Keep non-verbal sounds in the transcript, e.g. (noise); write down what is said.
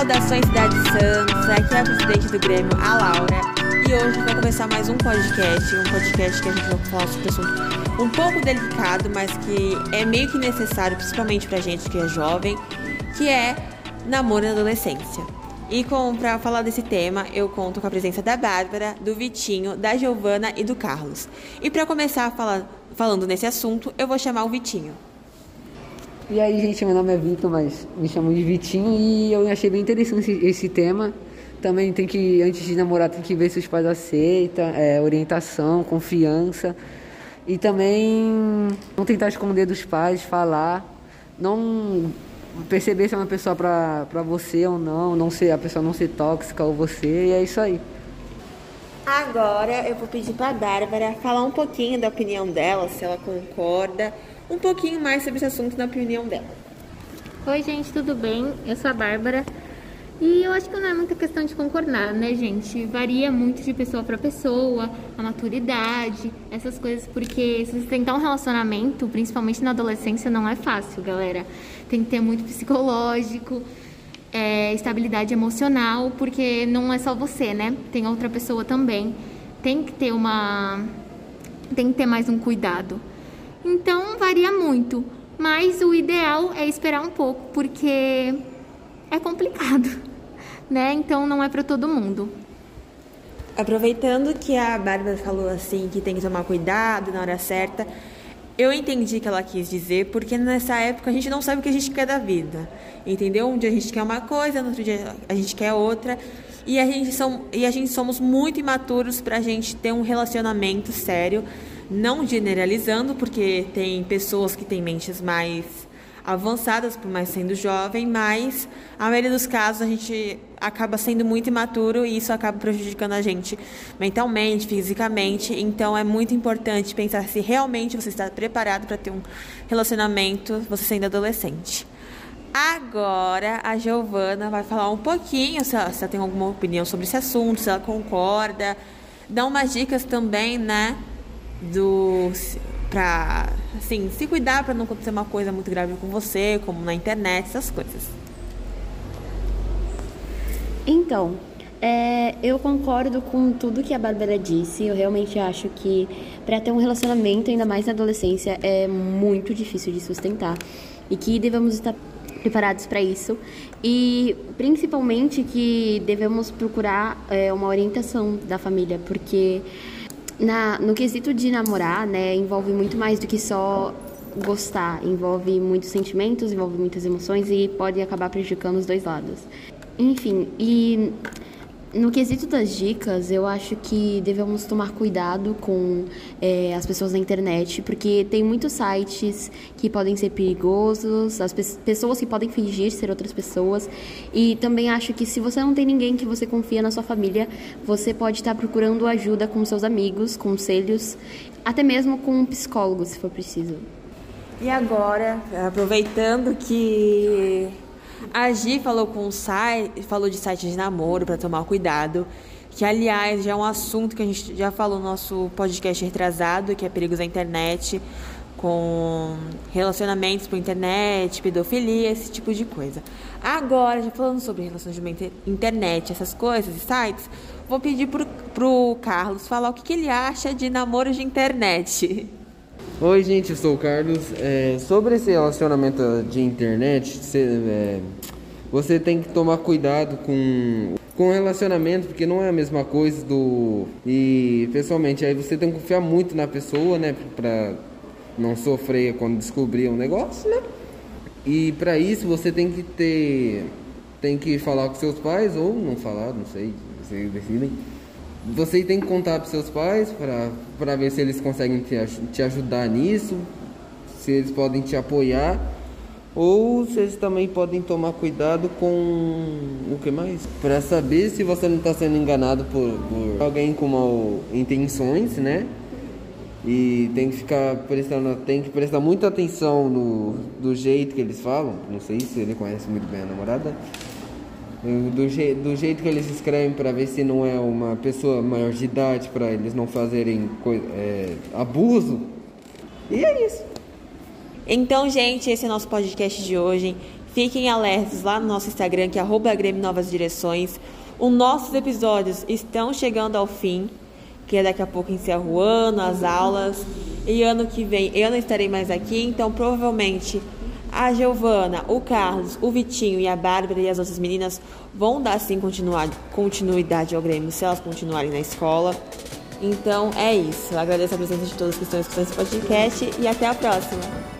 Saudações Cidade Santos, aqui é a presidente do Grêmio, a Laura, e hoje vai começar mais um podcast, um podcast que a gente vai falar sobre um assunto um pouco delicado, mas que é meio que necessário, principalmente pra gente que é jovem, que é namoro na adolescência. E para falar desse tema, eu conto com a presença da Bárbara, do Vitinho, da Giovana e do Carlos. E para começar falar, falando nesse assunto, eu vou chamar o Vitinho. E aí, gente, meu nome é Vitor, mas me chamam de Vitinho e eu achei bem interessante esse tema. Também tem que, antes de namorar, tem que ver se os pais aceitam, é, orientação, confiança. E também não tentar esconder dos pais, falar. Não perceber se é uma pessoa pra, pra você ou não, não ser, a pessoa não ser tóxica ou você, e é isso aí. Agora eu vou pedir pra Bárbara falar um pouquinho da opinião dela, se ela concorda um pouquinho mais sobre esse assunto na opinião dela. Oi, gente, tudo bem? Eu sou a Bárbara. E eu acho que não é muita questão de concordar, né, gente? Varia muito de pessoa para pessoa, a maturidade, essas coisas, porque se você tentar um relacionamento, principalmente na adolescência, não é fácil, galera. Tem que ter muito psicológico, é, estabilidade emocional, porque não é só você, né? Tem outra pessoa também. Tem que ter uma. Tem que ter mais um cuidado. Então varia muito, mas o ideal é esperar um pouco, porque é complicado, (laughs) né? Então não é para todo mundo. Aproveitando que a Bárbara falou assim que tem que tomar cuidado na hora certa, eu entendi que ela quis dizer, porque nessa época a gente não sabe o que a gente quer da vida. Entendeu? Um dia a gente quer uma coisa, no outro dia a gente quer outra. E a gente, são, e a gente somos muito imaturos para a gente ter um relacionamento sério não generalizando, porque tem pessoas que têm mentes mais avançadas, por mais sendo jovem, mas a maioria dos casos a gente acaba sendo muito imaturo e isso acaba prejudicando a gente mentalmente, fisicamente. Então é muito importante pensar se realmente você está preparado para ter um relacionamento, você sendo adolescente. Agora a Giovana vai falar um pouquinho se ela, se ela tem alguma opinião sobre esse assunto, se ela concorda, dá umas dicas também, né? do para assim se cuidar para não acontecer uma coisa muito grave com você, como na internet, essas coisas. Então, é, eu concordo com tudo que a Bárbara disse. Eu realmente acho que para ter um relacionamento, ainda mais na adolescência, é muito difícil de sustentar e que devemos estar preparados para isso e principalmente que devemos procurar é, uma orientação da família, porque na, no quesito de namorar, né, envolve muito mais do que só gostar, envolve muitos sentimentos, envolve muitas emoções e pode acabar prejudicando os dois lados. Enfim, e no quesito das dicas, eu acho que devemos tomar cuidado com é, as pessoas na internet, porque tem muitos sites que podem ser perigosos, as pe pessoas que podem fingir ser outras pessoas. E também acho que se você não tem ninguém que você confia na sua família, você pode estar procurando ajuda com seus amigos, conselhos, até mesmo com um psicólogo, se for preciso. E agora, aproveitando que a Gi falou com site, falou de sites de namoro para tomar cuidado, que aliás já é um assunto que a gente já falou no nosso podcast retrasado, que é perigos da internet, com relacionamentos por internet, pedofilia, esse tipo de coisa. Agora, já falando sobre relacionamento internet, essas coisas e sites, vou pedir pro, pro Carlos falar o que, que ele acha de namoro de internet. (laughs) Oi, gente, eu sou o Carlos. É, sobre esse relacionamento de internet, você, é, você tem que tomar cuidado com com relacionamento, porque não é a mesma coisa do. E pessoalmente, aí você tem que confiar muito na pessoa, né? Pra não sofrer quando descobrir um negócio, né? E para isso você tem que ter. Tem que falar com seus pais ou não falar, não sei, vocês decidem você tem que contar para seus pais para ver se eles conseguem te, te ajudar nisso, se eles podem te apoiar ou se eles também podem tomar cuidado com o que mais? Para saber se você não está sendo enganado por, por, alguém com mal intenções, né? E tem que ficar prestando, tem que prestar muita atenção no do jeito que eles falam. Não sei se ele conhece muito bem a namorada do, je do jeito que eles escrevem para ver se não é uma pessoa maior de idade para eles não fazerem é, abuso. E é isso. Então, gente, esse é o nosso podcast de hoje. Fiquem alertas lá no nosso Instagram, que é arroba Grêmio Novas Direções. Os nossos episódios estão chegando ao fim, que é daqui a pouco encerra o ano, as aulas. E ano que vem eu não estarei mais aqui, então provavelmente a Giovana, o Carlos, o Vitinho e a Bárbara e as outras meninas vão dar sim continuidade ao Grêmio se elas continuarem na escola. Então é isso. Eu agradeço a presença de todos que estão escutando esse podcast e até a próxima.